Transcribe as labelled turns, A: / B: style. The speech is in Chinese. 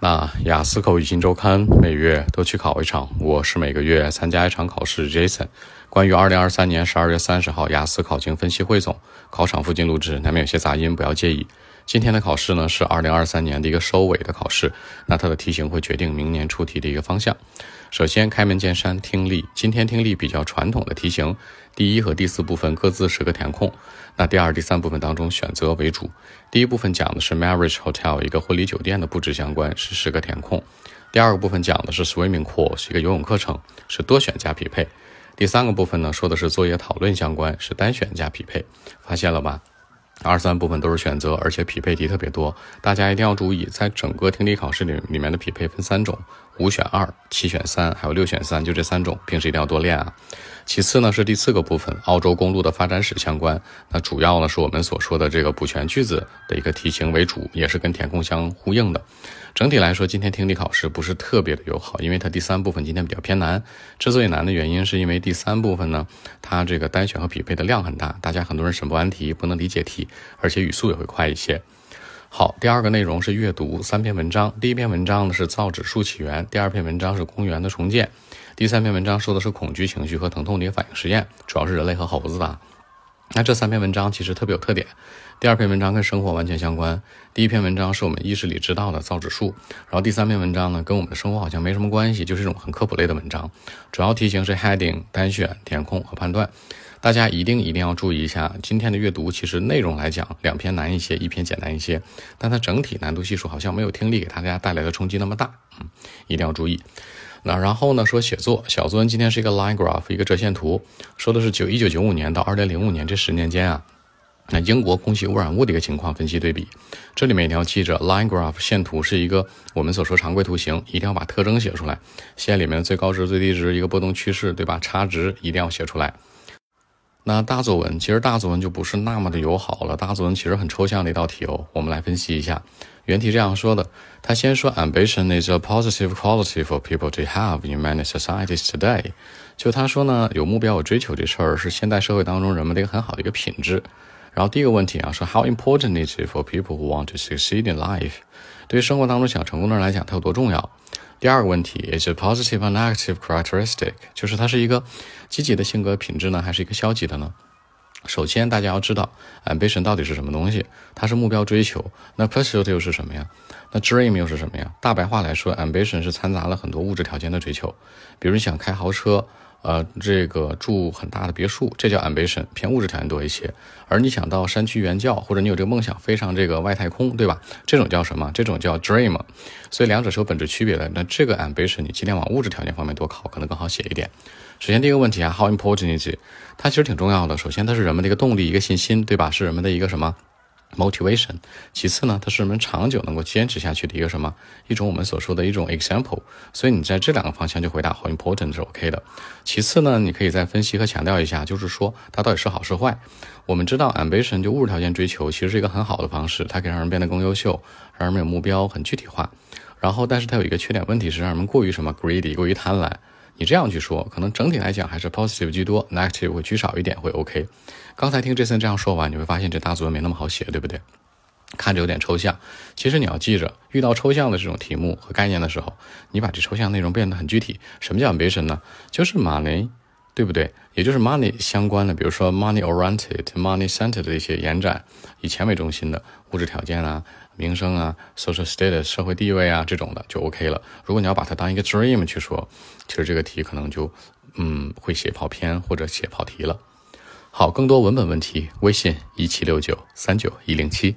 A: 那雅思口语新周刊每月都去考一场，我是每个月参加一场考试。Jason，关于二零二三年十二月三十号雅思考情分析汇总，考场附近录制，难免有些杂音，不要介意。今天的考试呢是二零二三年的一个收尾的考试，那它的题型会决定明年出题的一个方向。首先，开门见山，听力。今天听力比较传统的题型，第一和第四部分各自十个填空。那第二、第三部分当中选择为主。第一部分讲的是 Marriage Hotel 一个婚礼酒店的布置相关，是十个填空。第二个部分讲的是 Swimming Course 一个游泳课程，是多选加匹配。第三个部分呢说的是作业讨论相关，是单选加匹配。发现了吧？二三部分都是选择，而且匹配题特别多，大家一定要注意，在整个听力考试里里面的匹配分三种：五选二、七选三，还有六选三，就这三种，平时一定要多练啊。其次呢是第四个部分，澳洲公路的发展史相关，那主要呢是我们所说的这个补全句子的一个题型为主，也是跟填空相呼应的。整体来说，今天听力考试不是特别的友好，因为它第三部分今天比较偏难。之所以难的原因，是因为第三部分呢，它这个单选和匹配的量很大，大家很多人审不完题，不能理解题，而且语速也会快一些。好，第二个内容是阅读三篇文章。第一篇文章呢是造纸术起源，第二篇文章是公园的重建，第三篇文章说的是恐惧情绪和疼痛的一个反应实验，主要是人类和猴子的。那这三篇文章其实特别有特点。第二篇文章跟生活完全相关，第一篇文章是我们意识里知道的造纸术，然后第三篇文章呢跟我们的生活好像没什么关系，就是一种很科普类的文章。主要题型是 heading 单选、填空和判断。大家一定一定要注意一下，今天的阅读其实内容来讲，两篇难一些，一篇简单一些，但它整体难度系数好像没有听力给大家带来的冲击那么大，嗯，一定要注意。那然后呢，说写作小作文今天是一个 line graph，一个折线图，说的是九一九九五年到二零零五年这十年间啊，那英国空气污染物的一个情况分析对比。这里面一定要记着，line graph 线图是一个我们所说常规图形，一定要把特征写出来，线里面的最高值、最低值，一个波动趋势，对吧？差值一定要写出来。那大作文其实大作文就不是那么的友好了。大作文其实很抽象的一道题哦，我们来分析一下。原题这样说的，他先说 ambition is a positive quality for people to have in many societies today。就他说呢，有目标有追求这事儿是现代社会当中人们的一个很好的一个品质。然后第一个问题啊，说 how important is it for people who want to succeed in life？对于生活当中想成功的人来讲，它有多重要？第二个问题，is a positive or negative characteristic，就是它是一个积极的性格品质呢，还是一个消极的呢？首先，大家要知道，ambition 到底是什么东西？它是目标追求。那 pursuit 又是什么呀？那 dream 又是什么呀？大白话来说，ambition 是掺杂了很多物质条件的追求，比如你想开豪车。呃，这个住很大的别墅，这叫 ambition，偏物质条件多一些。而你想到山区原教，或者你有这个梦想飞上这个外太空，对吧？这种叫什么？这种叫 dream。所以两者是有本质区别的。那这个 ambition，你尽量往物质条件方面多考，可能更好写一点。首先第一个问题啊，how important is it？它其实挺重要的。首先它是人们的一个动力，一个信心，对吧？是人们的一个什么？motivation，其次呢，它是人们长久能够坚持下去的一个什么一种我们所说的一种 example，所以你在这两个方向就回答好 important 是 OK 的。其次呢，你可以再分析和强调一下，就是说它到底是好是坏。我们知道 ambition 就物质条件追求，其实是一个很好的方式，它可以让人变得更优秀，让人们有目标，很具体化。然后，但是它有一个缺点，问题是让人们过于什么 greedy，过于贪婪。你这样去说，可能整体来讲还是 positive 居多，negative 会居少一点，会 OK。刚才听 Jason 这样说完，你会发现这大作文没那么好写，对不对？看着有点抽象。其实你要记着，遇到抽象的这种题目和概念的时候，你把这抽象内容变得很具体。什么叫 ambition 呢？就是马勒对不对？也就是 money 相关的，比如说 money oriented、money centered 的一些延展，以钱为中心的物质条件啊。名声啊，social status 社会地位啊，这种的就 OK 了。如果你要把它当一个 dream 去说，其实这个题可能就，嗯，会写跑偏或者写跑题了。好，更多文本问题，微信一七六九三九一零七。